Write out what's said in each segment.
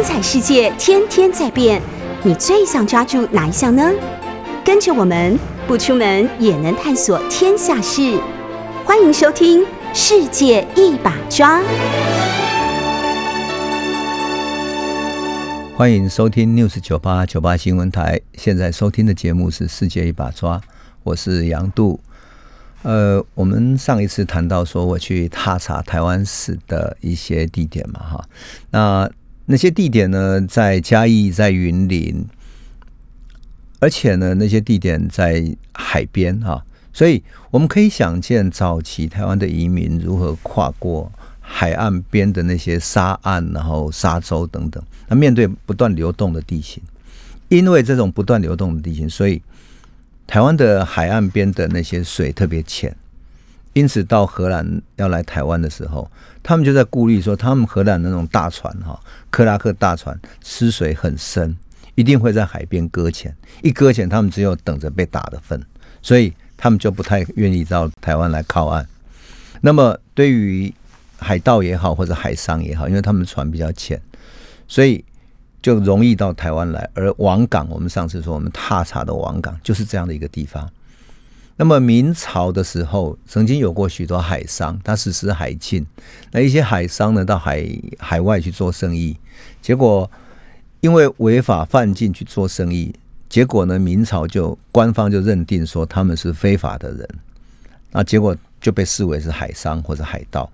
精彩世界天天在变，你最想抓住哪一项呢？跟着我们不出门也能探索天下事，欢迎收听《世界一把抓》。欢迎收听 News 九八九八新闻台，现在收听的节目是《世界一把抓》，我是杨度。呃，我们上一次谈到说我去踏查台湾史的一些地点嘛，哈，那那些地点呢，在嘉义，在云林，而且呢，那些地点在海边，哈，所以我们可以想见早期台湾的移民如何跨过。海岸边的那些沙岸，然后沙洲等等，那面对不断流动的地形，因为这种不断流动的地形，所以台湾的海岸边的那些水特别浅，因此到荷兰要来台湾的时候，他们就在顾虑说，他们荷兰那种大船哈，克拉克大船吃水很深，一定会在海边搁浅，一搁浅，他们只有等着被打的份，所以他们就不太愿意到台湾来靠岸。那么对于海盗也好，或者海商也好，因为他们船比较浅，所以就容易到台湾来。而王港，我们上次说我们踏查的王港就是这样的一个地方。那么明朝的时候，曾经有过许多海商，他实施海禁。那一些海商呢，到海海外去做生意，结果因为违法犯禁去做生意，结果呢，明朝就官方就认定说他们是非法的人，那结果就被视为是海商或者海盗。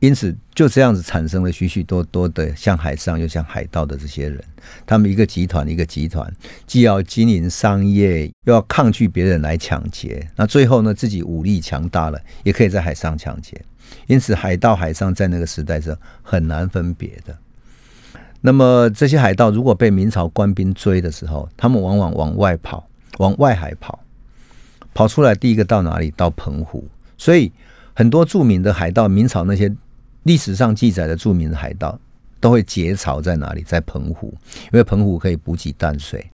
因此，就这样子产生了许许多多的像海上又像海盗的这些人，他们一个集团一个集团，既要经营商业，又要抗拒别人来抢劫。那最后呢，自己武力强大了，也可以在海上抢劫。因此，海盗海上在那个时代是很难分别的。那么，这些海盗如果被明朝官兵追的时候，他们往往往外跑，往外海跑，跑出来第一个到哪里？到澎湖。所以，很多著名的海盗，明朝那些。历史上记载的著名的海盗都会结巢在哪里？在澎湖，因为澎湖可以补给淡水，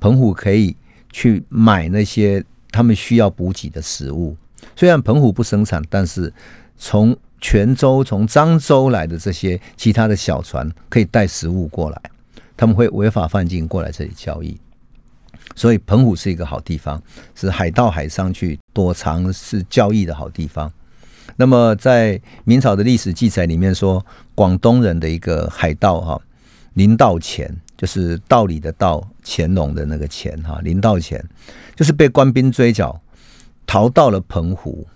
澎湖可以去买那些他们需要补给的食物。虽然澎湖不生产，但是从泉州、从漳州来的这些其他的小船可以带食物过来，他们会违法犯禁过来这里交易。所以澎湖是一个好地方，是海盗海上去躲藏、是交易的好地方。那么，在明朝的历史记载里面说，广东人的一个海盗哈林道乾，就是道理的道，乾隆的那个乾哈林道乾，就是被官兵追剿，逃到了澎湖，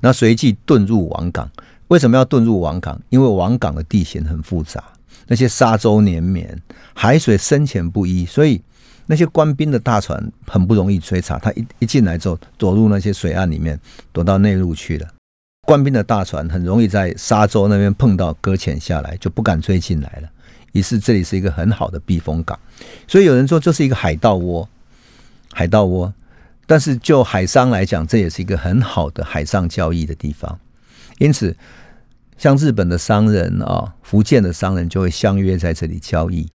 那随即遁入王港。为什么要遁入王港？因为王港的地形很复杂，那些沙洲连绵，海水深浅不一，所以那些官兵的大船很不容易追查。他一一进来之后，躲入那些水岸里面，躲到内陆去了。官兵的大船很容易在沙洲那边碰到搁浅下来，就不敢追进来了。于是这里是一个很好的避风港，所以有人说这是一个海盗窝，海盗窝。但是就海商来讲，这也是一个很好的海上交易的地方。因此，像日本的商人啊，福建的商人就会相约在这里交易。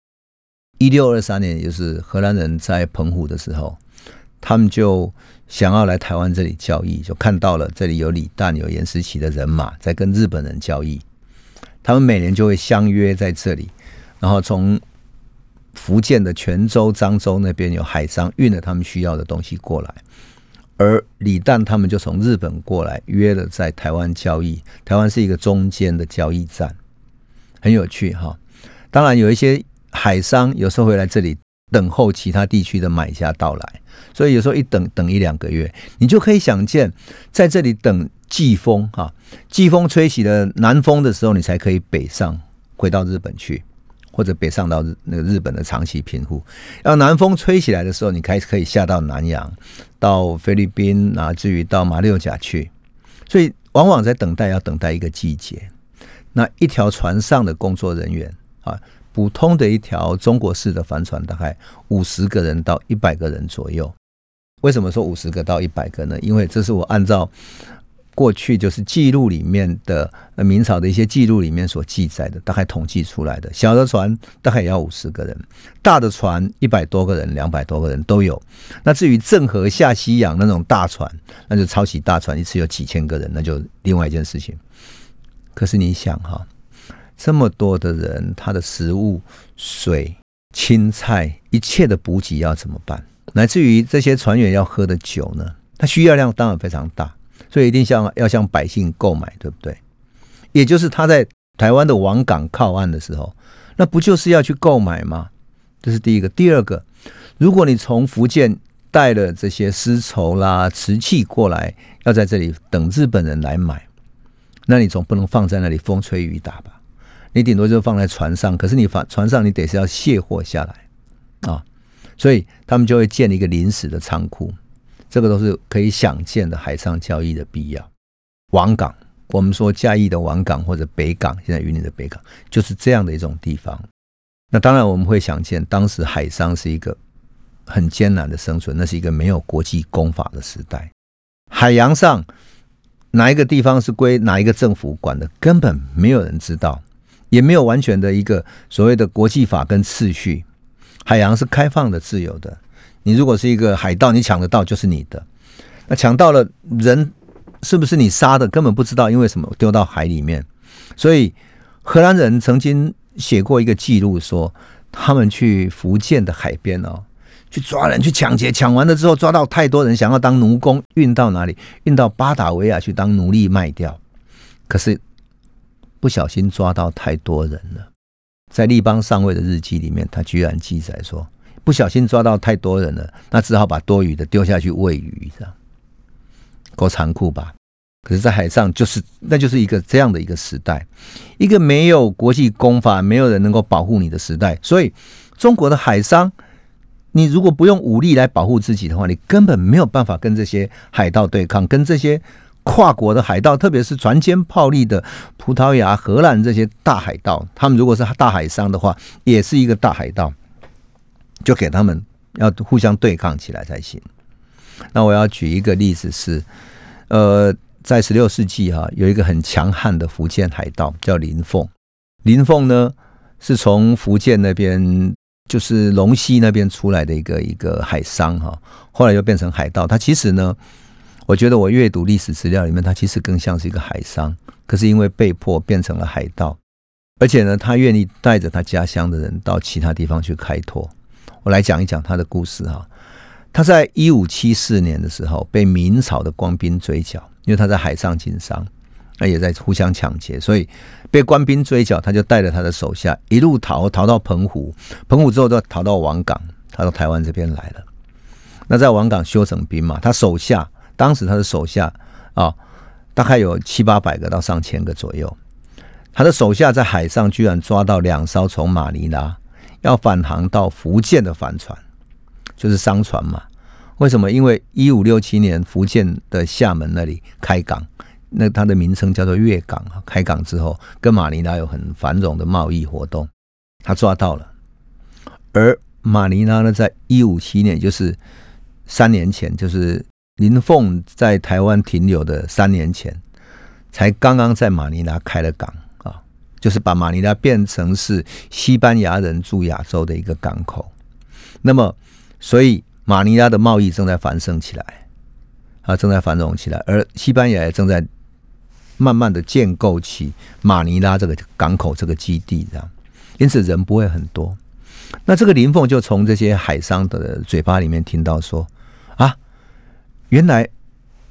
一六二三年，也就是荷兰人在澎湖的时候。他们就想要来台湾这里交易，就看到了这里有李旦、有严思琪的人马在跟日本人交易。他们每年就会相约在这里，然后从福建的泉州、漳州那边有海商运了他们需要的东西过来，而李旦他们就从日本过来约了在台湾交易。台湾是一个中间的交易站，很有趣哈。当然有一些海商有时候会来这里。等候其他地区的买家到来，所以有时候一等等一两个月，你就可以想见，在这里等季风哈，季风吹起了南风的时候，你才可以北上回到日本去，或者北上到那个日本的长崎平户。要南风吹起来的时候，你开始可以下到南洋，到菲律宾，乃至于到马六甲去。所以往往在等待，要等待一个季节。那一条船上的工作人员啊。普通的一条中国式的帆船，大概五十个人到一百个人左右。为什么说五十个到一百个呢？因为这是我按照过去就是记录里面的明朝的一些记录里面所记载的，大概统计出来的。小的船大概也要五十个人，大的船一百多个人、两百多个人都有。那至于郑和下西洋那种大船，那就超级大船，一次有几千个人，那就另外一件事情。可是你想哈？这么多的人，他的食物、水、青菜，一切的补给要怎么办？乃至于这些船员要喝的酒呢？它需要量当然非常大，所以一定向要向百姓购买，对不对？也就是他在台湾的王港靠岸的时候，那不就是要去购买吗？这是第一个。第二个，如果你从福建带了这些丝绸啦、瓷器过来，要在这里等日本人来买，那你总不能放在那里风吹雨打吧？你顶多就放在船上，可是你放船上，你得是要卸货下来啊，所以他们就会建一个临时的仓库。这个都是可以想见的海上交易的必要。王港，我们说嘉义的王港或者北港，现在云林的北港，就是这样的一种地方。那当然我们会想见，当时海商是一个很艰难的生存，那是一个没有国际公法的时代。海洋上哪一个地方是归哪一个政府管的，根本没有人知道，也没有完全的一个所谓的国际法跟次序。海洋是开放的、自由的。你如果是一个海盗，你抢得到就是你的。那抢到了人是不是你杀的，根本不知道，因为什么丢到海里面。所以荷兰人曾经。写过一个记录，说他们去福建的海边哦，去抓人，去抢劫，抢完了之后抓到太多人，想要当奴工，运到哪里？运到巴达维亚去当奴隶卖掉。可是不小心抓到太多人了，在立邦上尉的日记里面，他居然记载说，不小心抓到太多人了，那只好把多余的丢下去喂鱼，这样够残酷吧？可是，在海上就是，那就是一个这样的一个时代，一个没有国际公法、没有人能够保护你的时代。所以，中国的海商，你如果不用武力来保护自己的话，你根本没有办法跟这些海盗对抗，跟这些跨国的海盗，特别是船坚炮利的葡萄牙、荷兰这些大海盗，他们如果是大海商的话，也是一个大海盗，就给他们要互相对抗起来才行。那我要举一个例子是，呃。在十六世纪哈，有一个很强悍的福建海盗叫林凤。林凤呢，是从福建那边，就是龙溪那边出来的一个一个海商哈。后来又变成海盗。他其实呢，我觉得我阅读历史资料里面，他其实更像是一个海商。可是因为被迫变成了海盗，而且呢，他愿意带着他家乡的人到其他地方去开拓。我来讲一讲他的故事哈。他在一五七四年的时候被明朝的官兵追剿。因为他在海上经商，那也在互相抢劫，所以被官兵追剿，他就带着他的手下一路逃，逃到澎湖，澎湖之后就逃到王港，逃到台湾这边来了。那在王港修整兵马，他手下当时他的手下啊，大概有七八百个到上千个左右。他的手下在海上居然抓到两艘从马尼拉要返航到福建的帆船，就是商船嘛。为什么？因为一五六七年福建的厦门那里开港，那它的名称叫做粤港啊。开港之后，跟马尼拉有很繁荣的贸易活动，他抓到了。而马尼拉呢，在一五七年，就是三年前，就是林凤在台湾停留的三年前，才刚刚在马尼拉开了港啊，就是把马尼拉变成是西班牙人驻亚洲的一个港口。那么，所以。马尼拉的贸易正在繁盛起来，啊，正在繁荣起来，而西班牙也正在慢慢的建构起马尼拉这个港口这个基地，这样，因此人不会很多。那这个林凤就从这些海商的嘴巴里面听到说，原来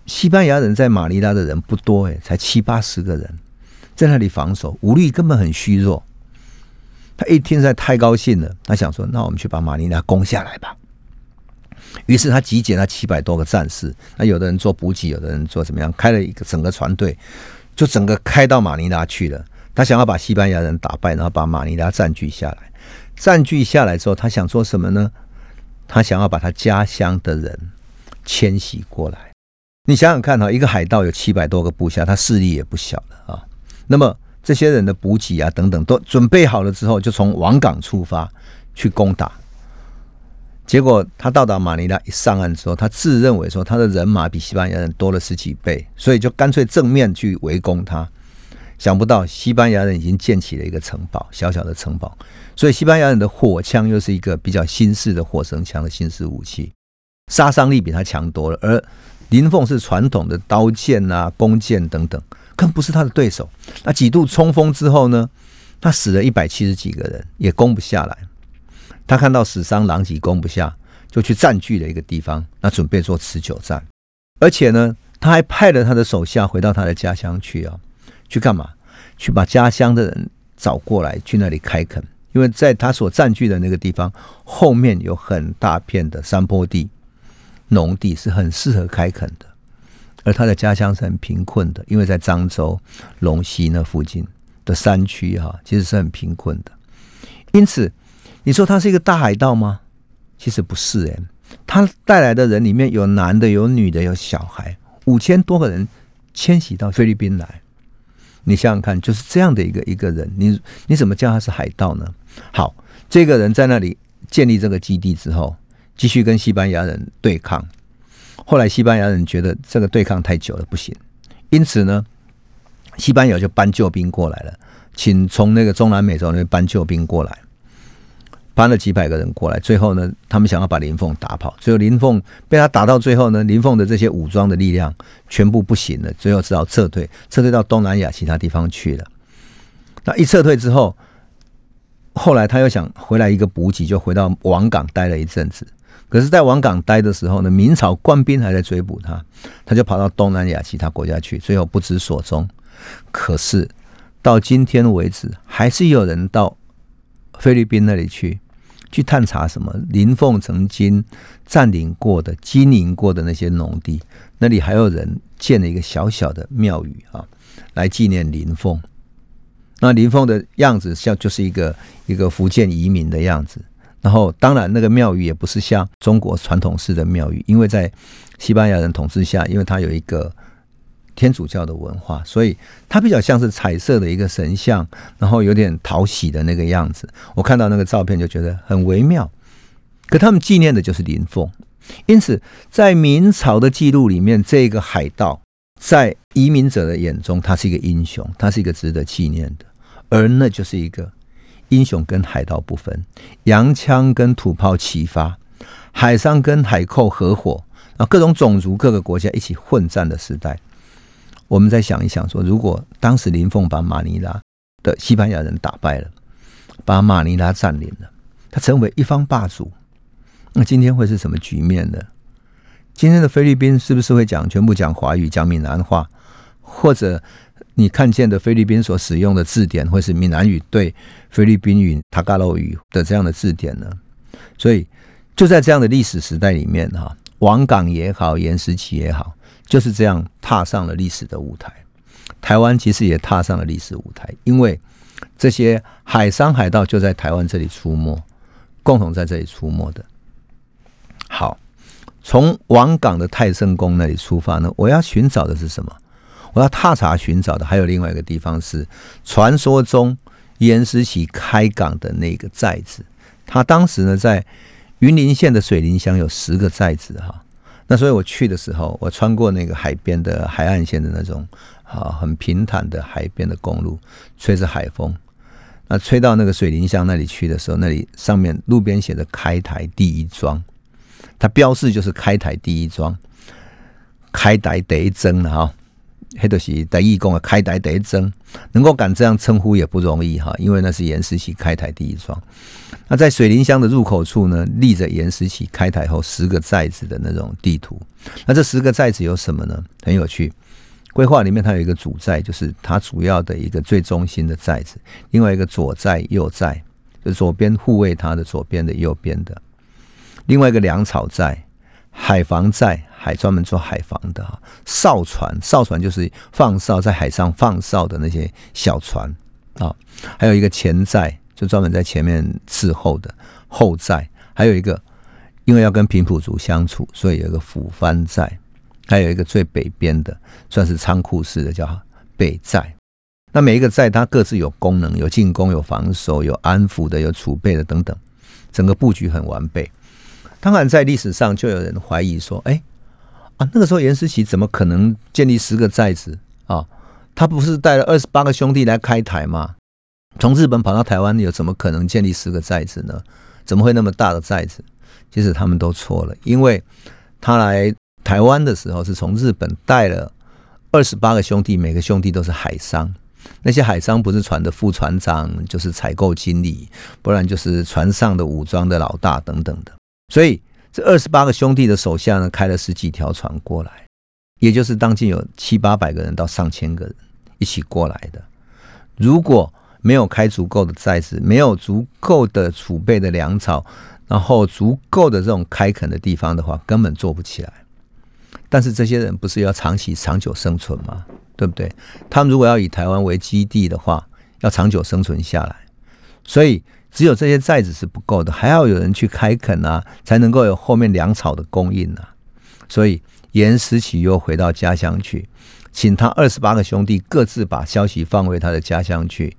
西班牙人在马尼拉的人不多，哎，才七八十个人，在那里防守，武力根本很虚弱。他一听在太高兴了，他想说，那我们去把马尼拉攻下来吧。于是他集结了七百多个战士，那有的人做补给，有的人做怎么样，开了一个整个船队，就整个开到马尼拉去了。他想要把西班牙人打败，然后把马尼拉占据下来。占据下来之后，他想做什么呢？他想要把他家乡的人迁徙过来。你想想看哈，一个海盗有七百多个部下，他势力也不小了啊。那么这些人的补给啊等等都准备好了之后，就从王港出发去攻打。结果他到达马尼拉一上岸之后，他自认为说他的人马比西班牙人多了十几倍，所以就干脆正面去围攻他。想不到西班牙人已经建起了一个城堡，小小的城堡，所以西班牙人的火枪又是一个比较新式的火绳枪的新式武器，杀伤力比他强多了。而林凤是传统的刀剑啊、弓箭等等，更不是他的对手。那几度冲锋之后呢，他死了一百七十几个人，也攻不下来。他看到死伤狼藉，攻不下，就去占据了一个地方，那准备做持久战。而且呢，他还派了他的手下回到他的家乡去啊，去干嘛？去把家乡的人找过来，去那里开垦。因为在他所占据的那个地方后面有很大片的山坡地、农地，是很适合开垦的。而他的家乡是很贫困的，因为在漳州、龙溪那附近的山区哈，其实是很贫困的。因此，你说他是一个大海盗吗？其实不是诶，他带来的人里面有男的、有女的、有小孩，五千多个人迁徙到菲律宾来。你想想看，就是这样的一个一个人，你你怎么叫他是海盗呢？好，这个人在那里建立这个基地之后，继续跟西班牙人对抗。后来西班牙人觉得这个对抗太久了，不行，因此呢，西班牙就搬救兵过来了，请从那个中南美洲那边搬救兵过来。搬了几百个人过来，最后呢，他们想要把林凤打跑，最后林凤被他打到最后呢，林凤的这些武装的力量全部不行了，最后只好撤退，撤退到东南亚其他地方去了。那一撤退之后，后来他又想回来一个补给，就回到王港待了一阵子。可是，在王港待的时候呢，明朝官兵还在追捕他，他就跑到东南亚其他国家去，最后不知所踪。可是到今天为止，还是有人到菲律宾那里去。去探查什么？林凤曾经占领过的、经营过的那些农地，那里还有人建了一个小小的庙宇啊，来纪念林凤。那林凤的样子像就是一个一个福建移民的样子。然后，当然那个庙宇也不是像中国传统式的庙宇，因为在西班牙人统治下，因为它有一个。天主教的文化，所以它比较像是彩色的一个神像，然后有点讨喜的那个样子。我看到那个照片就觉得很微妙。可他们纪念的就是林凤，因此在明朝的记录里面，这个海盗在移民者的眼中，他是一个英雄，他是一个值得纪念的。而那就是一个英雄跟海盗不分，洋枪跟土炮齐发，海上跟海寇合伙，啊，各种种族、各个国家一起混战的时代。我们再想一想，说如果当时林凤把马尼拉的西班牙人打败了，把马尼拉占领了，他成为一方霸主，那今天会是什么局面呢？今天的菲律宾是不是会讲全部讲华语、讲闽南话，或者你看见的菲律宾所使用的字典会是闽南语对菲律宾语、塔嘎洛语的这样的字典呢？所以就在这样的历史时代里面，哈，王港也好，岩石期也好。就是这样踏上了历史的舞台，台湾其实也踏上了历史舞台，因为这些海商海盗就在台湾这里出没，共同在这里出没的。好，从王港的太圣宫那里出发呢，我要寻找的是什么？我要踏查寻找的还有另外一个地方是传说中严思琪开港的那个寨子，他当时呢在云林县的水林乡有十个寨子哈。那所以我去的时候，我穿过那个海边的海岸线的那种啊很平坦的海边的公路，吹着海风，那吹到那个水林乡那里去的时候，那里上面路边写着“开台第一庄”，它标示就是“开台第一庄”，开台第一庄了哈。黑德喜在义工啊，开台第一庄，能够敢这样称呼也不容易哈，因为那是严思琪开台第一庄。那在水林乡的入口处呢，立着严思琪开台后十个寨子的那种地图。那这十个寨子有什么呢？很有趣，规划里面它有一个主寨，就是它主要的一个最中心的寨子；另外一个左寨、右寨，就左边护卫它的左边的、右边的；另外一个粮草寨。海防寨，海专门做海防的哈，哨船，哨船就是放哨在海上放哨的那些小船啊，还有一个前寨，就专门在前面伺候的后寨，还有一个因为要跟平埔族相处，所以有一个抚番寨，还有一个最北边的算是仓库式的叫北寨。那每一个寨它各自有功能，有进攻，有防守，有安抚的，有储备的等等，整个布局很完备。当然，在历史上就有人怀疑说：“哎，啊，那个时候严思琪怎么可能建立十个寨子啊？他不是带了二十八个兄弟来开台吗？从日本跑到台湾，有怎么可能建立十个寨子呢？怎么会那么大的寨子？其实他们都错了，因为他来台湾的时候是从日本带了二十八个兄弟，每个兄弟都是海商。那些海商不是船的副船长，就是采购经理，不然就是船上的武装的老大等等的。所以这二十八个兄弟的手下呢，开了十几条船过来，也就是当今有七八百个人到上千个人一起过来的。如果没有开足够的寨子，没有足够的储备的粮草，然后足够的这种开垦的地方的话，根本做不起来。但是这些人不是要长期长久生存吗？对不对？他们如果要以台湾为基地的话，要长久生存下来，所以只有这些寨子是不够的，还要有人去开垦啊，才能够有后面粮草的供应啊。所以严思齐又回到家乡去，请他二十八个兄弟各自把消息放回他的家乡去，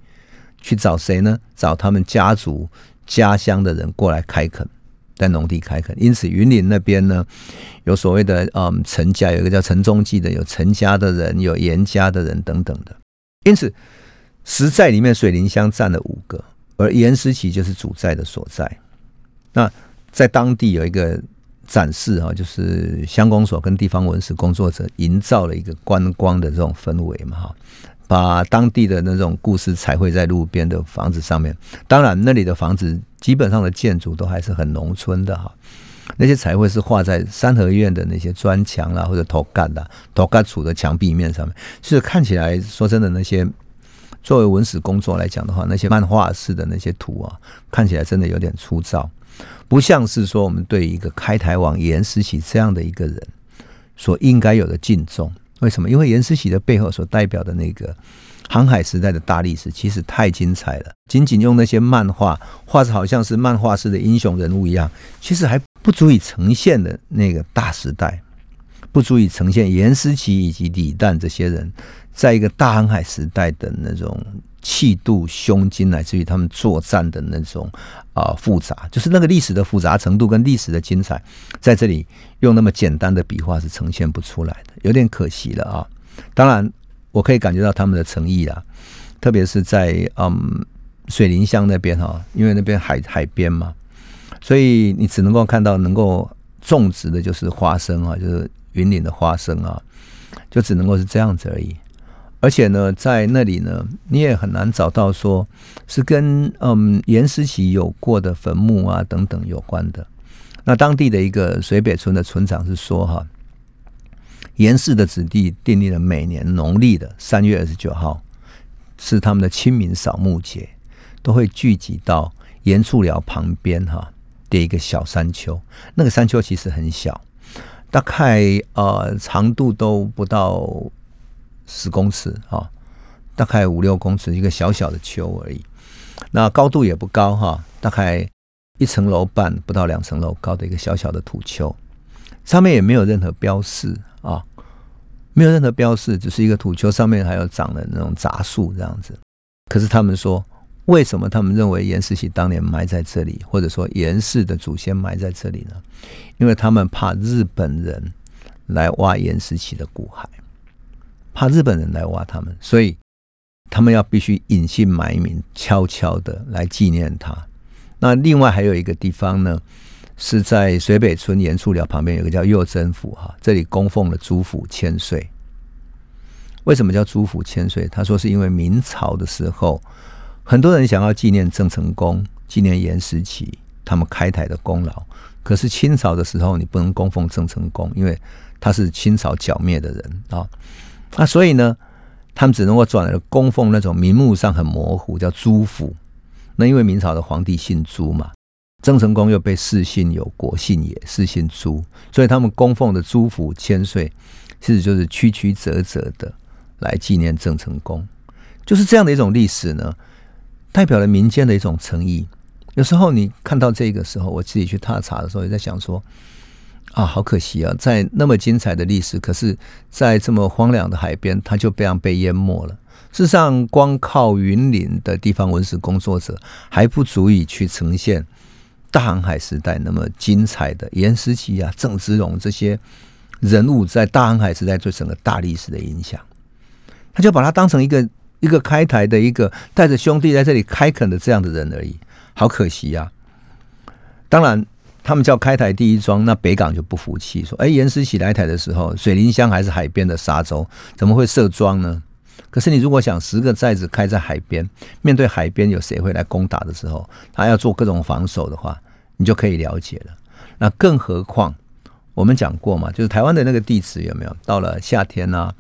去找谁呢？找他们家族家乡的人过来开垦。在农地开垦，因此云林那边呢，有所谓的嗯陈家，有一个叫陈中记的，有陈家的人，有严家的人等等的。因此，十寨里面水林乡占了五个，而严思齐就是主寨的所在。那在当地有一个展示哈，就是乡公所跟地方文史工作者营造了一个观光的这种氛围嘛哈。把当地的那种故事彩绘在路边的房子上面，当然那里的房子基本上的建筑都还是很农村的哈。那些彩绘是画在三合院的那些砖墙啦，或者头干的头干处的墙壁面上面，是看起来说真的，那些作为文史工作来讲的话，那些漫画式的那些图啊，看起来真的有点粗糙，不像是说我们对一个开台王严思齐这样的一个人所应该有的敬重。为什么？因为严思齐的背后所代表的那个航海时代的大历史，其实太精彩了。仅仅用那些漫画画着，好像是漫画式的英雄人物一样，其实还不足以呈现的那个大时代，不足以呈现严思琪以及李旦这些人在一个大航海时代的那种。气度、胸襟，乃至于他们作战的那种啊复杂，就是那个历史的复杂程度跟历史的精彩，在这里用那么简单的笔画是呈现不出来的，有点可惜了啊。当然，我可以感觉到他们的诚意啊，特别是在嗯水林乡那边哈，因为那边海海边嘛，所以你只能够看到能够种植的就是花生啊，就是云岭的花生啊，就只能够是这样子而已。而且呢，在那里呢，你也很难找到说是跟嗯严思齐有过的坟墓啊等等有关的。那当地的一个水北村的村长是说哈，严氏的子弟订立了每年农历的三月二十九号是他们的清明扫墓节，都会聚集到严处寮旁边哈的一个小山丘。那个山丘其实很小，大概呃长度都不到。十公尺啊，大概五六公尺，一个小小的丘而已。那高度也不高哈，大概一层楼半不到两层楼高的一个小小的土丘，上面也没有任何标示啊，没有任何标示，只是一个土丘，上面还有长的那种杂树这样子。可是他们说，为什么他们认为严世奇当年埋在这里，或者说严氏的祖先埋在这里呢？因为他们怕日本人来挖严世奇的骨骸。怕日本人来挖他们，所以他们要必须隐姓埋名，悄悄的来纪念他。那另外还有一个地方呢，是在水北村严处寮旁边有个叫右真府哈，这里供奉了朱府千岁。为什么叫朱府千岁？他说是因为明朝的时候，很多人想要纪念郑成功、纪念严思齐他们开台的功劳，可是清朝的时候你不能供奉郑成功，因为他是清朝剿灭的人啊。那所以呢，他们只能够转而供奉那种名目上很模糊，叫朱府。那因为明朝的皇帝姓朱嘛，郑成功又被世信有国姓也，世姓朱，所以他们供奉的朱府千岁，其实就是曲曲折折的来纪念郑成功。就是这样的一种历史呢，代表了民间的一种诚意。有时候你看到这个时候，我自己去踏查的时候，也在想说。啊，好可惜啊！在那么精彩的历史，可是，在这么荒凉的海边，它就这样被淹没了。事实上，光靠云林的地方文史工作者还不足以去呈现大航海时代那么精彩的严思齐啊、郑芝龙这些人物在大航海时代对整个大历史的影响。他就把它当成一个一个开台的一个带着兄弟在这里开垦的这样的人而已，好可惜呀！当然。他们叫开台第一庄，那北港就不服气，说：“哎，严思起来台的时候，水林乡还是海边的沙洲，怎么会设庄呢？”可是你如果想十个寨子开在海边，面对海边有谁会来攻打的时候，他要做各种防守的话，你就可以了解了。那更何况我们讲过嘛，就是台湾的那个地址有没有？到了夏天呢，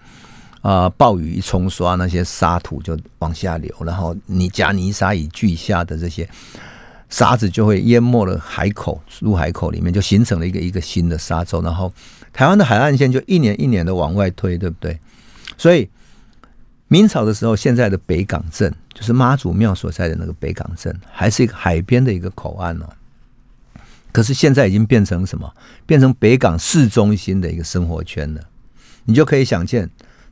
啊，暴雨一冲刷，那些沙土就往下流，然后泥加泥沙以俱下的这些沙子就会淹没了海口，入海口里面就形成了一个一个新的沙洲，然后台湾的海岸线就一年一年的往外推，对不对？所以。明朝的时候，现在的北港镇就是妈祖庙所在的那个北港镇，还是一个海边的一个口岸哦。可是现在已经变成什么？变成北港市中心的一个生活圈了。你就可以想见，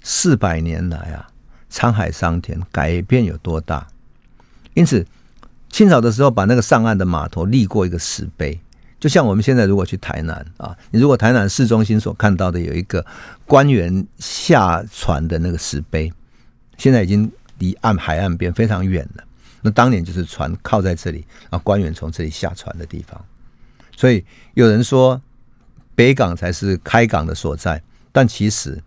四百年来啊，沧海桑田，改变有多大。因此，清朝的时候把那个上岸的码头立过一个石碑，就像我们现在如果去台南啊，你如果台南市中心所看到的有一个官员下船的那个石碑。现在已经离岸海岸边非常远了。那当年就是船靠在这里，然后官员从这里下船的地方。所以有人说北港才是开港的所在，但其实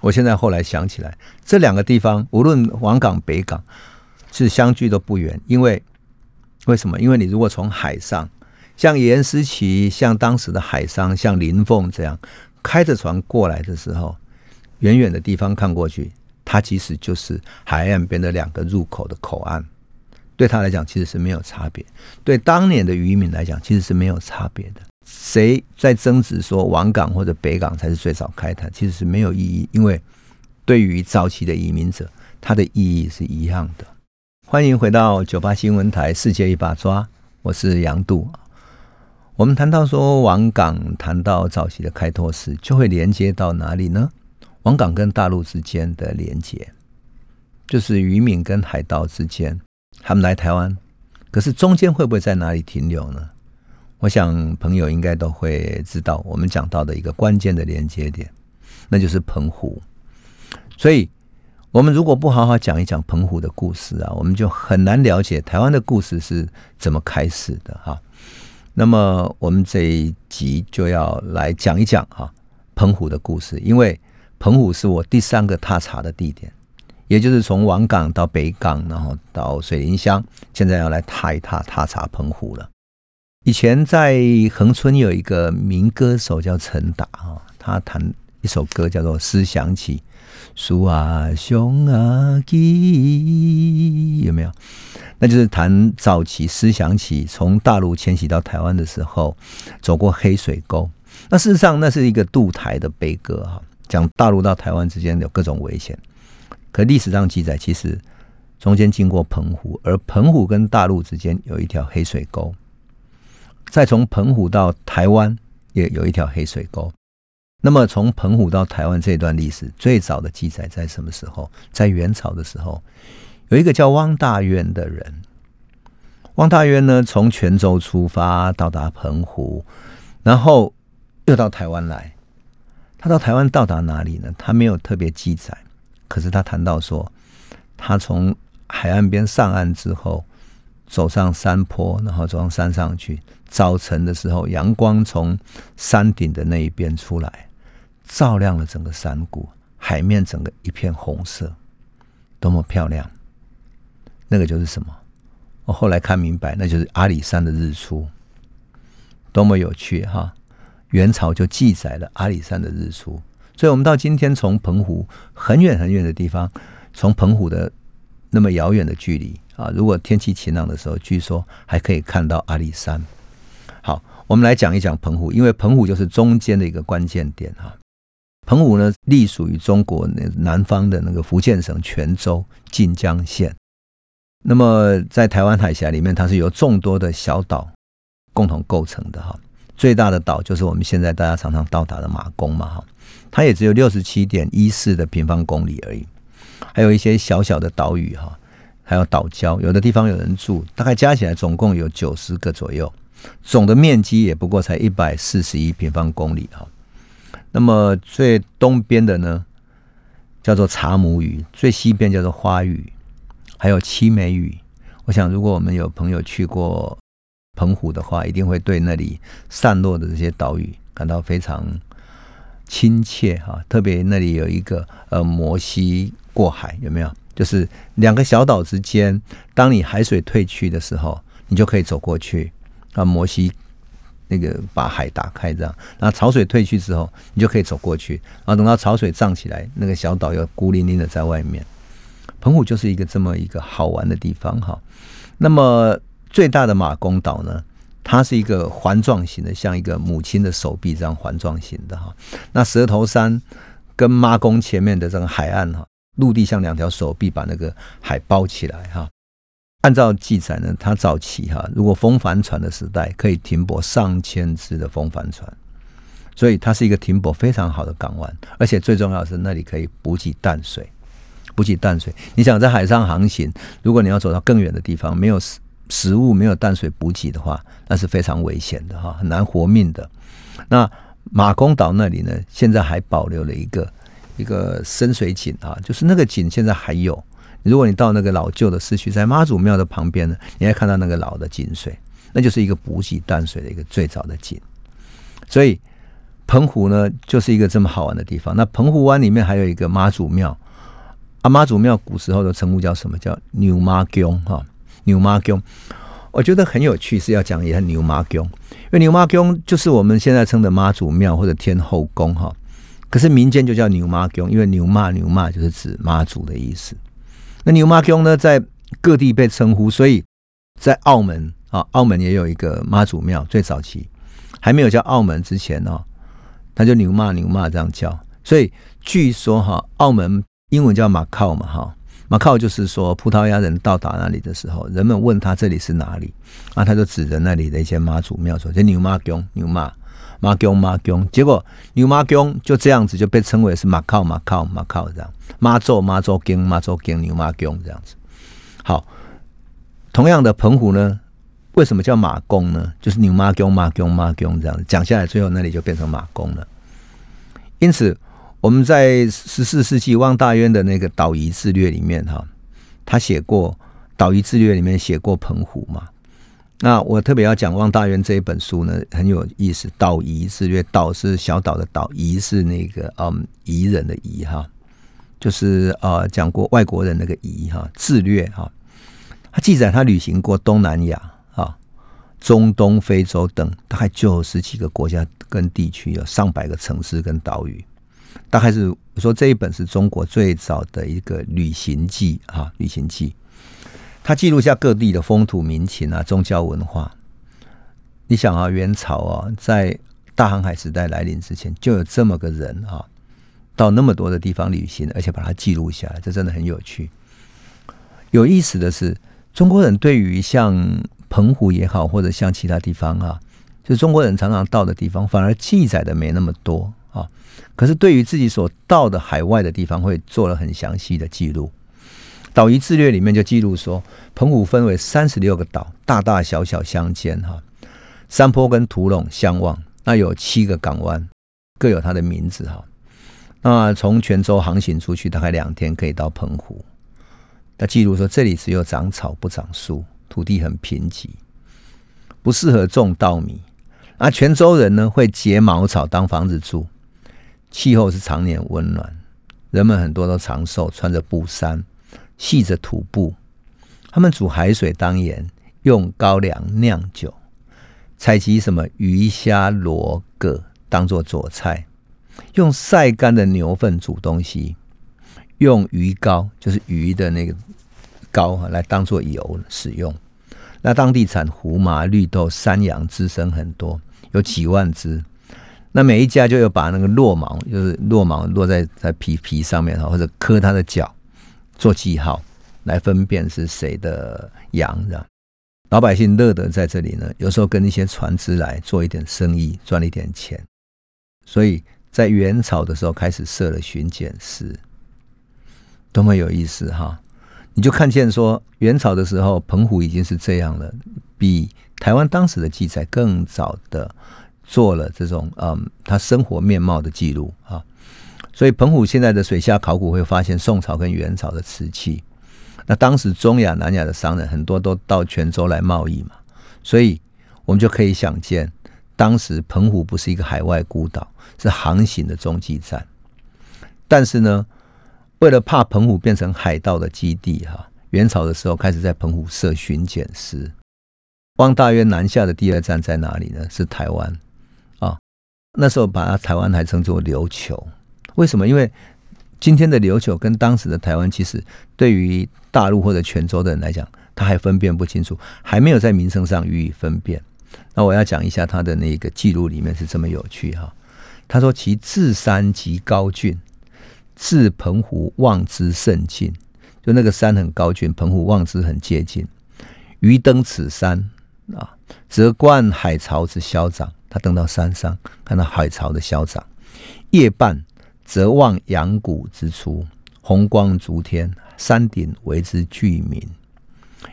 我现在后来想起来，这两个地方无论王港、北港是相距都不远。因为为什么？因为你如果从海上，像严思琪、像当时的海商、像林凤这样开着船过来的时候，远远的地方看过去。它其实就是海岸边的两个入口的口岸，对他来讲其实是没有差别。对当年的渔民来讲，其实是没有差别的。谁在争执说王港或者北港才是最早开滩，其实是没有意义。因为对于早期的移民者，它的意义是一样的。欢迎回到九八新闻台《世界一把抓》，我是杨度。我们谈到说王港，谈到早期的开拓史，就会连接到哪里呢？王港跟大陆之间的连接，就是渔民跟海盗之间，他们来台湾，可是中间会不会在哪里停留呢？我想朋友应该都会知道，我们讲到的一个关键的连接点，那就是澎湖。所以，我们如果不好好讲一讲澎湖的故事啊，我们就很难了解台湾的故事是怎么开始的哈。那么，我们这一集就要来讲一讲哈澎湖的故事，因为。澎湖是我第三个踏查的地点，也就是从王港到北港，然后到水林乡，现在要来踏一踏踏查澎湖了。以前在恒春有一个民歌手叫陈达啊，他弹一首歌叫做《思想起》，树啊熊啊鸡，有没有？那就是谈早期思想起从大陆迁徙到台湾的时候，走过黑水沟。那事实上，那是一个渡台的悲歌哈。讲大陆到台湾之间有各种危险，可历史上记载，其实中间经过澎湖，而澎湖跟大陆之间有一条黑水沟，再从澎湖到台湾也有一条黑水沟。那么从澎湖到台湾这段历史，最早的记载在什么时候？在元朝的时候，有一个叫汪大渊的人，汪大渊呢从泉州出发，到达澎湖，然后又到台湾来。他到台湾到达哪里呢？他没有特别记载，可是他谈到说，他从海岸边上岸之后，走上山坡，然后走上山上去。早晨的时候，阳光从山顶的那一边出来，照亮了整个山谷，海面整个一片红色，多么漂亮！那个就是什么？我后来看明白，那就是阿里山的日出，多么有趣哈！元朝就记载了阿里山的日出，所以我们到今天从澎湖很远很远的地方，从澎湖的那么遥远的距离啊，如果天气晴朗的时候，据说还可以看到阿里山。我们来讲一讲澎湖，因为澎湖就是中间的一个关键点哈。澎湖呢，隶属于中国那南方的那个福建省泉州晋江县。那么在台湾海峡里面，它是由众多的小岛共同构成的哈。最大的岛就是我们现在大家常常到达的马公嘛，哈，它也只有六十七点一四的平方公里而已，还有一些小小的岛屿哈，还有岛礁，有的地方有人住，大概加起来总共有九十个左右，总的面积也不过才一百四十一平方公里哈。那么最东边的呢，叫做茶母屿，最西边叫做花屿，还有七美屿。我想，如果我们有朋友去过。澎湖的话，一定会对那里散落的这些岛屿感到非常亲切哈。特别那里有一个呃摩西过海，有没有？就是两个小岛之间，当你海水退去的时候，你就可以走过去啊。摩西那个把海打开，这样，然后潮水退去之后，你就可以走过去。然后等到潮水涨起来，那个小岛又孤零零的在外面。澎湖就是一个这么一个好玩的地方哈。那么最大的马公岛呢，它是一个环状型的，像一个母亲的手臂这样环状型的哈。那蛇头山跟妈宫前面的这个海岸哈。陆地像两条手臂把那个海包起来哈。按照记载呢，它早期哈，如果风帆船的时代，可以停泊上千只的风帆船，所以它是一个停泊非常好的港湾。而且最重要是，那里可以补给淡水，补给淡水。你想在海上航行，如果你要走到更远的地方，没有食食物、没有淡水补给的话，那是非常危险的哈，很难活命的。那马公岛那里呢，现在还保留了一个。一个深水井啊，就是那个井现在还有。如果你到那个老旧的市区，在妈祖庙的旁边呢，你还看到那个老的井水，那就是一个补给淡水的一个最早的井。所以澎湖呢，就是一个这么好玩的地方。那澎湖湾里面还有一个妈祖庙啊，妈祖庙古时候的称呼叫什么？叫牛妈宫哈，牛妈宫。我觉得很有趣，是要讲一下牛妈宫，因为牛妈宫就是我们现在称的妈祖庙或者天后宫哈。可是民间就叫牛妈宫，因为牛妈牛妈就是指妈祖的意思。那牛妈宫呢，在各地被称呼，所以在澳门啊，澳门也有一个妈祖庙。最早期还没有叫澳门之前哦，他就牛妈牛妈这样叫。所以据说哈，澳门英文叫马靠嘛哈，马靠就是说葡萄牙人到达那里的时候，人们问他这里是哪里啊，他就指着那里的一些妈祖庙说：“这牛妈宫，牛妈。”马公马公，结果牛马公就这样子就被称为是马靠马靠马靠这样，马祖马祖公妈祖公牛马公这样子。好，同样的澎湖呢，为什么叫马公呢？就是牛马公马公马公这样讲下来，最后那里就变成马公了。因此，我们在十四世纪汪大渊的那个《岛夷志略》里面哈，他写过《岛夷志略》里面写过澎湖嘛。那我特别要讲《望大渊》这一本书呢，很有意思。岛夷之略，岛是小岛的岛，夷是那个嗯夷人的夷哈，就是呃讲过外国人那个夷哈，自略哈。他记载他旅行过东南亚啊、中东、非洲等大概九十几个国家跟地区，有上百个城市跟岛屿。大概是我说这一本是中国最早的一个旅行记啊，旅行记。他记录下各地的风土民情啊，宗教文化。你想啊，元朝啊，在大航海时代来临之前，就有这么个人啊，到那么多的地方旅行，而且把它记录下来，这真的很有趣。有意思的是，中国人对于像澎湖也好，或者像其他地方啊，就中国人常常到的地方，反而记载的没那么多啊。可是对于自己所到的海外的地方，会做了很详细的记录。岛屿志略里面就记录说，澎湖分为三十六个岛，大大小小相间，哈，山坡跟土垄相望。那有七个港湾，各有它的名字，哈。那从泉州航行出去，大概两天可以到澎湖。他记录说，这里只有长草不长树，土地很贫瘠，不适合种稻米。那泉州人呢，会结茅草当房子住，气候是常年温暖，人们很多都长寿，穿着布衫。系着土布，他们煮海水当盐，用高粱酿酒，采集什么鱼虾螺蛤当做佐菜，用晒干的牛粪煮东西，用鱼膏就是鱼的那个膏来当做油使用。那当地产胡麻、绿豆、山羊，滋生很多，有几万只。那每一家就要把那个落毛，就是落毛落在在皮皮上面哈，或者磕它的脚。做记号来分辨是谁的羊，这样老百姓乐得在这里呢。有时候跟一些船只来做一点生意，赚了一点钱。所以在元朝的时候开始设了巡检司，多么有意思哈！你就看见说，元朝的时候澎湖已经是这样了，比台湾当时的记载更早的做了这种嗯，他生活面貌的记录啊。所以澎湖现在的水下考古会发现宋朝跟元朝的瓷器。那当时中亚、南亚的商人很多都到泉州来贸易嘛，所以我们就可以想见，当时澎湖不是一个海外孤岛，是航行的中继站。但是呢，为了怕澎湖变成海盗的基地，哈，元朝的时候开始在澎湖设巡检司。汪大渊南下的第二站在哪里呢？是台湾啊。那时候把台湾还称作琉球，为什么？因为今天的琉球跟当时的台湾，其实对于大陆或者泉州的人来讲，他还分辨不清楚，还没有在名称上予以分辨。那我要讲一下他的那个记录里面是这么有趣哈。他说：“其自山极高峻，自澎湖望之甚近，就那个山很高峻，澎湖望之很接近。余登此山啊，则观海潮之消长。他登到山上，看到海潮的消长。夜半，则望阳谷之出，红光足天，山顶为之巨明。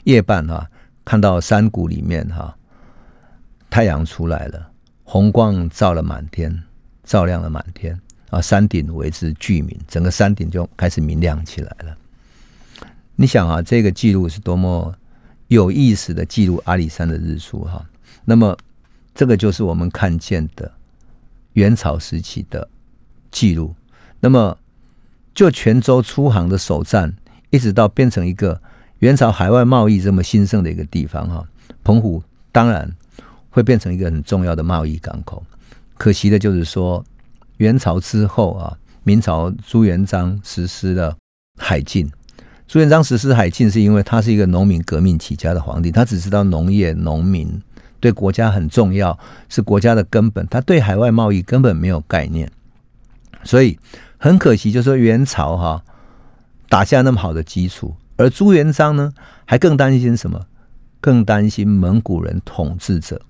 夜半哈，看到山谷里面哈。”太阳出来了，红光照了满天，照亮了满天啊！山顶为之巨明，整个山顶就开始明亮起来了。你想啊，这个记录是多么有意思的记录阿里山的日出哈！那么，这个就是我们看见的元朝时期的记录。那么，就泉州出航的首站，一直到变成一个元朝海外贸易这么兴盛的一个地方哈，澎湖当然。会变成一个很重要的贸易港口。可惜的就是说，元朝之后啊，明朝朱元璋实施了海禁。朱元璋实施海禁，是因为他是一个农民革命起家的皇帝，他只知道农业、农民对国家很重要，是国家的根本。他对海外贸易根本没有概念，所以很可惜，就说元朝哈打下那么好的基础，而朱元璋呢，还更担心什么？更担心蒙古人统治者。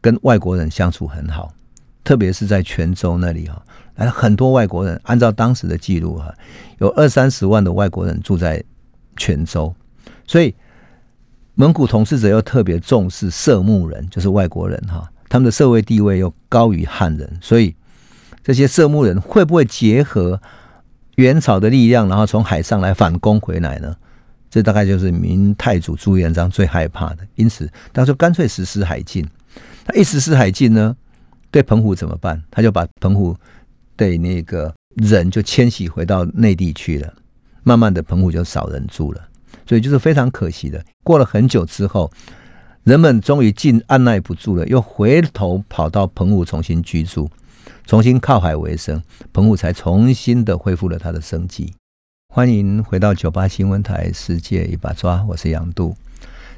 跟外国人相处很好，特别是在泉州那里哈，来很多外国人。按照当时的记录哈，有二三十万的外国人住在泉州，所以蒙古统治者又特别重视色目人，就是外国人哈，他们的社会地位又高于汉人，所以这些色目人会不会结合元朝的力量，然后从海上来反攻回来呢？这大概就是明太祖朱元璋最害怕的，因此他说干脆实施海禁。他一实施海禁呢，对澎湖怎么办？他就把澎湖对那个人就迁徙回到内地去了，慢慢的澎湖就少人住了，所以就是非常可惜的。过了很久之后，人们终于尽按耐不住了，又回头跑到澎湖重新居住，重新靠海为生，澎湖才重新的恢复了它的生机。欢迎回到九八新闻台《世界一把抓》，我是杨度。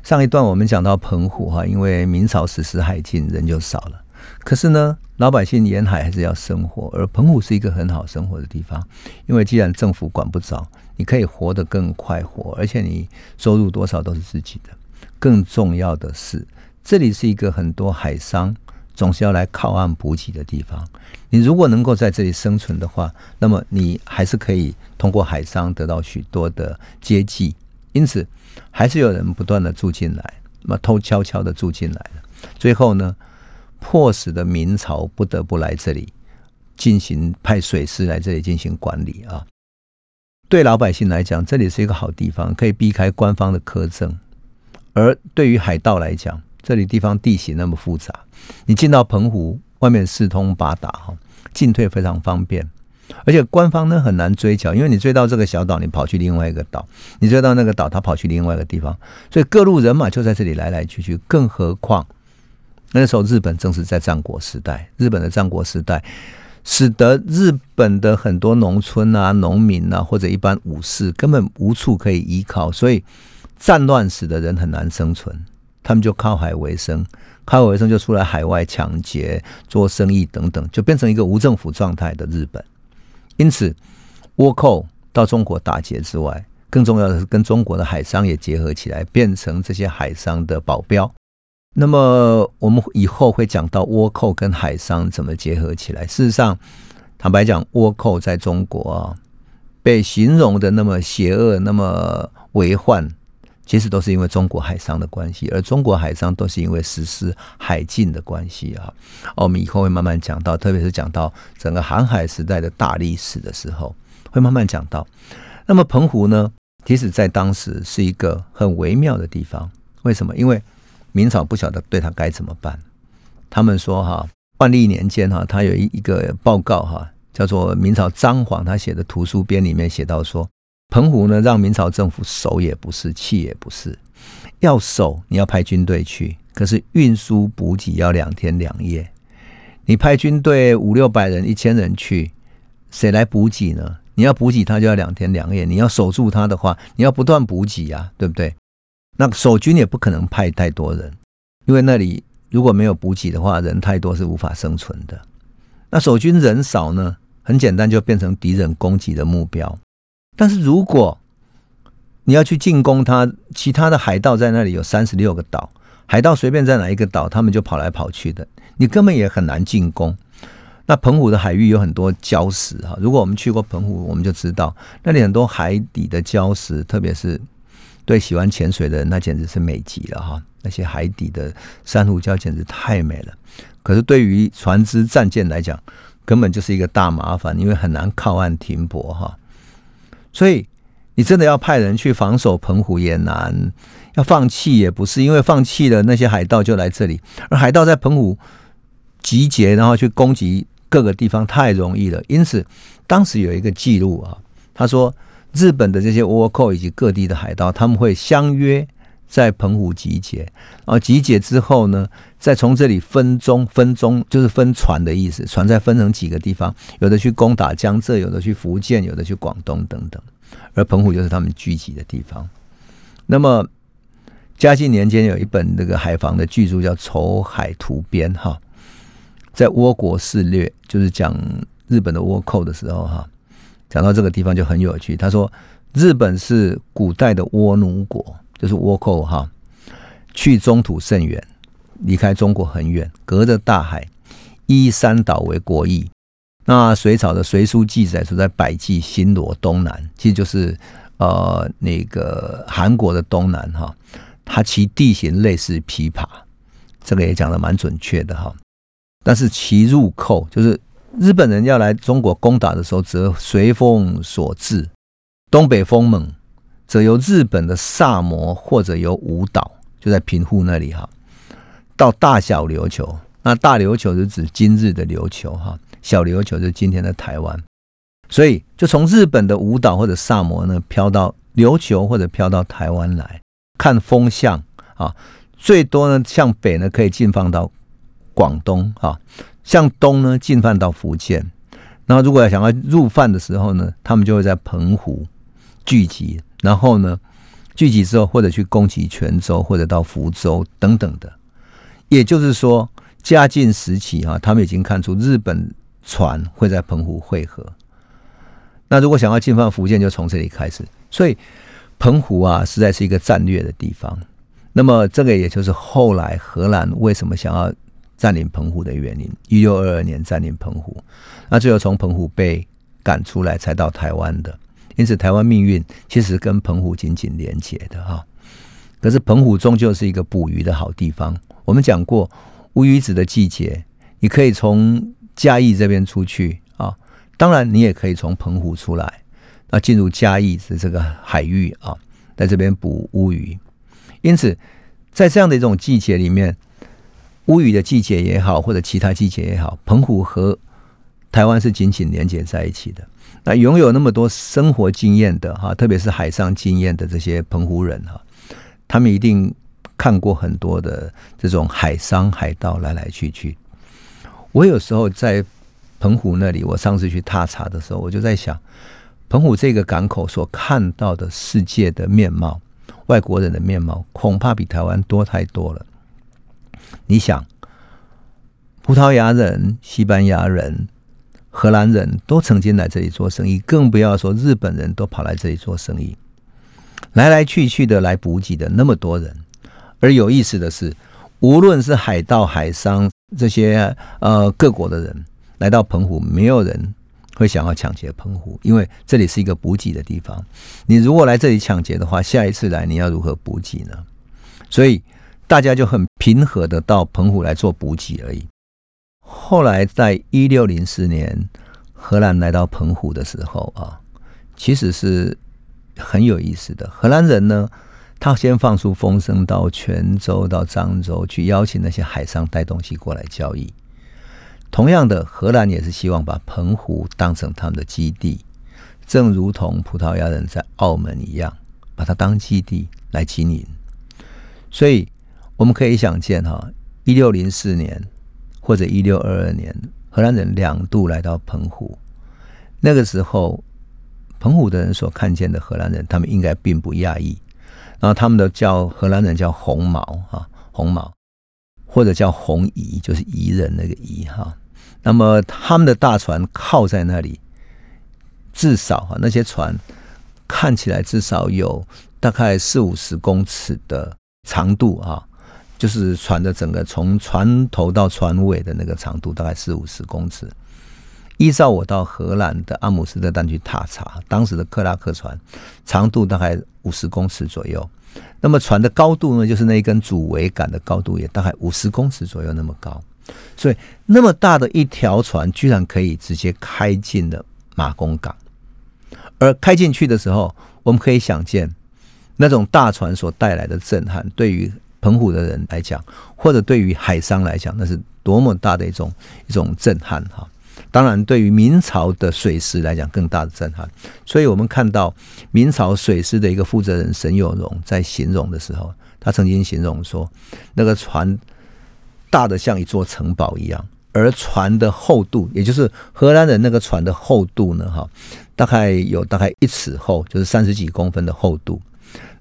上一段我们讲到澎湖哈，因为明朝实施海禁，人就少了。可是呢，老百姓沿海还是要生活，而澎湖是一个很好生活的地方。因为既然政府管不着，你可以活得更快活，而且你收入多少都是自己的。更重要的是，这里是一个很多海商总是要来靠岸补给的地方。你如果能够在这里生存的话，那么你还是可以通过海商得到许多的接济。因此，还是有人不断的住进来，那偷悄悄的住进来。最后呢，迫使的明朝不得不来这里进行派水师来这里进行管理啊。对老百姓来讲，这里是一个好地方，可以避开官方的苛政；而对于海盗来讲，这里地方地形那么复杂，你进到澎湖，外面四通八达哈，进退非常方便。而且官方呢很难追缴，因为你追到这个小岛，你跑去另外一个岛；你追到那个岛，他跑去另外一个地方，所以各路人马就在这里来来去去。更何况那时候日本正是在战国时代，日本的战国时代使得日本的很多农村啊、农民啊或者一般武士根本无处可以依靠，所以战乱使得人很难生存，他们就靠海为生，靠海为生就出来海外抢劫、做生意等等，就变成一个无政府状态的日本。因此，倭寇到中国打劫之外，更重要的是跟中国的海商也结合起来，变成这些海商的保镖。那么，我们以后会讲到倭寇跟海商怎么结合起来。事实上，坦白讲，倭寇在中国啊，被形容的那么邪恶、那么为患。其实都是因为中国海商的关系，而中国海商都是因为实施海禁的关系啊。我们以后会慢慢讲到，特别是讲到整个航海时代的大历史的时候，会慢慢讲到。那么澎湖呢，其实在当时是一个很微妙的地方。为什么？因为明朝不晓得对他该怎么办。他们说哈，万历年间哈，他有一一个报告哈，叫做明朝张煌他写的图书编里面写到说，澎湖呢让明朝政府守也不是，弃也不是，要守你要派军队去，可是运输补给要两天两夜，你派军队五六百人、一千人去，谁来补给呢？你要补给他就要两天两夜，你要守住他的话，你要不断补给啊，对不对？那守军也不可能派太多人，因为那里如果没有补给的话，人太多是无法生存的。那守军人少呢，很简单就变成敌人攻击的目标。但是如果你要去进攻它，其他的海盗在那里有三十六个岛，海盗随便在哪一个岛，他们就跑来跑去的，你根本也很难进攻。那澎湖的海域有很多礁石哈，如果我们去过澎湖，我们就知道那里很多海底的礁石，特别是。对喜欢潜水的人，那简直是美极了哈！那些海底的珊瑚礁简直太美了。可是对于船只、战舰来讲，根本就是一个大麻烦，因为很难靠岸停泊哈。所以你真的要派人去防守澎湖也难，要放弃也不是，因为放弃了那些海盗就来这里，而海盗在澎湖集结，然后去攻击各个地方太容易了。因此，当时有一个记录啊，他说。日本的这些倭寇以及各地的海盗，他们会相约在澎湖集结，然后集结之后呢，再从这里分中分中，就是分船的意思，船再分成几个地方，有的去攻打江浙，有的去福建，有的去广东等等，而澎湖就是他们聚集的地方。那么嘉靖年间有一本那个海防的巨著叫《筹海图编》哈，在倭国肆虐，就是讲日本的倭寇的时候哈。讲到这个地方就很有趣。他说，日本是古代的倭奴国，就是倭寇哈，去中土甚远，离开中国很远，隔着大海，依山岛为国邑。那隋朝的《隋书》记载说，在百济新罗东南，其实就是呃那个韩国的东南哈，它其地形类似琵琶，这个也讲的蛮准确的哈。但是其入寇就是。日本人要来中国攻打的时候，则随风所至。东北风猛，则由日本的萨摩或者由五岛，就在平户那里哈，到大小琉球。那大琉球是指今日的琉球哈，小琉球是今天的台湾。所以就从日本的五岛或者萨摩呢，飘到琉球或者飘到台湾来看风向啊。最多呢，向北呢可以进放到广东啊。向东呢，进犯到福建。然后，如果要想要入犯的时候呢，他们就会在澎湖聚集。然后呢，聚集之后，或者去攻击泉州，或者到福州等等的。也就是说，嘉靖时期啊，他们已经看出日本船会在澎湖汇合。那如果想要进犯福建，就从这里开始。所以，澎湖啊，实在是一个战略的地方。那么，这个也就是后来荷兰为什么想要。占领澎湖的原因，一六二二年占领澎湖，那最后从澎湖被赶出来，才到台湾的。因此，台湾命运其实跟澎湖紧紧连结的哈。可是，澎湖终究是一个捕鱼的好地方。我们讲过乌鱼子的季节，你可以从嘉义这边出去啊，当然你也可以从澎湖出来，那进入嘉义的这个海域啊，在这边捕乌鱼。因此，在这样的一种季节里面。乌鱼的季节也好，或者其他季节也好，澎湖和台湾是紧紧连接在一起的。那拥有那么多生活经验的哈，特别是海上经验的这些澎湖人哈，他们一定看过很多的这种海商海盗来来去去。我有时候在澎湖那里，我上次去踏查的时候，我就在想，澎湖这个港口所看到的世界的面貌，外国人的面貌，恐怕比台湾多太多了。你想，葡萄牙人、西班牙人、荷兰人都曾经来这里做生意，更不要说日本人都跑来这里做生意，来来去去的来补给的那么多人。而有意思的是，无论是海盗、海商这些呃各国的人来到澎湖，没有人会想要抢劫澎湖，因为这里是一个补给的地方。你如果来这里抢劫的话，下一次来你要如何补给呢？所以。大家就很平和的到澎湖来做补给而已。后来在一六零四年，荷兰来到澎湖的时候啊，其实是很有意思的。荷兰人呢，他先放出风声到泉州、到漳州去邀请那些海商带东西过来交易。同样的，荷兰也是希望把澎湖当成他们的基地，正如同葡萄牙人在澳门一样，把它当基地来经营。所以我们可以想见，哈，一六零四年或者一六二二年，荷兰人两度来到澎湖，那个时候。澎湖的人所看见的荷兰人，他们应该并不讶异。然后他们的叫荷兰人叫红毛啊，红毛，或者叫红夷，就是夷人那个夷哈。那么他们的大船靠在那里，至少哈那些船看起来至少有大概四五十公尺的长度啊，就是船的整个从船头到船尾的那个长度大概四五十公尺。依照我到荷兰的阿姆斯特丹去踏查，当时的克拉克船长度大概五十公尺左右，那么船的高度呢，就是那一根主桅杆的高度也大概五十公尺左右那么高，所以那么大的一条船居然可以直接开进了马公港，而开进去的时候，我们可以想见那种大船所带来的震撼，对于澎湖的人来讲，或者对于海商来讲，那是多么大的一种一种震撼哈。当然，对于明朝的水师来讲，更大的震撼。所以我们看到明朝水师的一个负责人沈有荣在形容的时候，他曾经形容说，那个船大的像一座城堡一样，而船的厚度，也就是荷兰人那个船的厚度呢，哈，大概有大概一尺厚，就是三十几公分的厚度。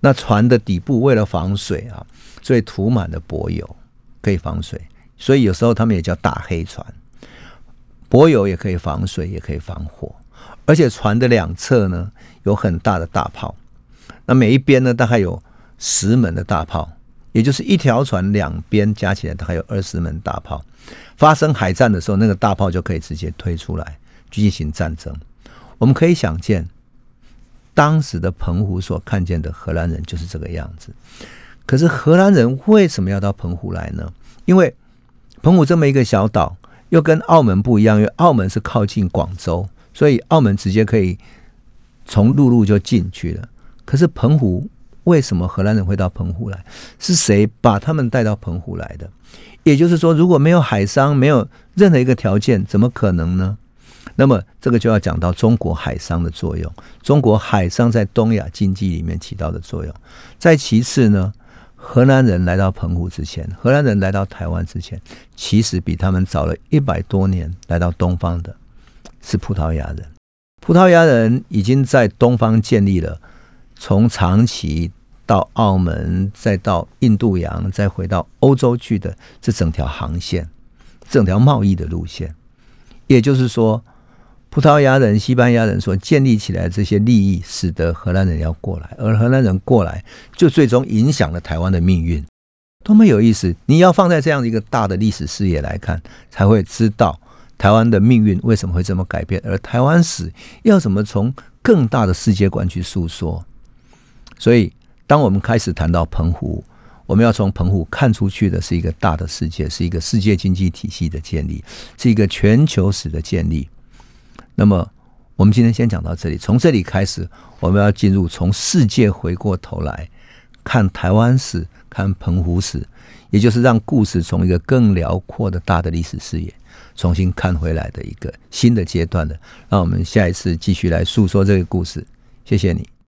那船的底部为了防水啊，所以涂满了柏油，可以防水。所以有时候他们也叫大黑船。柏油也可以防水，也可以防火，而且船的两侧呢有很大的大炮，那每一边呢大概有十门的大炮，也就是一条船两边加起来大概有二十门大炮。发生海战的时候，那个大炮就可以直接推出来进行战争。我们可以想见，当时的澎湖所看见的荷兰人就是这个样子。可是荷兰人为什么要到澎湖来呢？因为澎湖这么一个小岛。又跟澳门不一样，因为澳门是靠近广州，所以澳门直接可以从陆路就进去了。可是澎湖为什么荷兰人会到澎湖来？是谁把他们带到澎湖来的？也就是说，如果没有海商，没有任何一个条件，怎么可能呢？那么这个就要讲到中国海商的作用，中国海商在东亚经济里面起到的作用。再其次呢？荷兰人来到澎湖之前，荷兰人来到台湾之前，其实比他们早了一百多年来到东方的，是葡萄牙人。葡萄牙人已经在东方建立了从长崎到澳门，再到印度洋，再回到欧洲去的这整条航线，整条贸易的路线。也就是说。葡萄牙人、西班牙人所建立起来这些利益，使得荷兰人要过来，而荷兰人过来，就最终影响了台湾的命运，多么有意思！你要放在这样的一个大的历史视野来看，才会知道台湾的命运为什么会这么改变，而台湾史要怎么从更大的世界观去诉说。所以，当我们开始谈到澎湖，我们要从澎湖看出去的是一个大的世界，是一个世界经济体系的建立，是一个全球史的建立。那么，我们今天先讲到这里。从这里开始，我们要进入从世界回过头来看台湾史、看澎湖史，也就是让故事从一个更辽阔的大的历史视野重新看回来的一个新的阶段的。那我们下一次继续来诉说这个故事。谢谢你。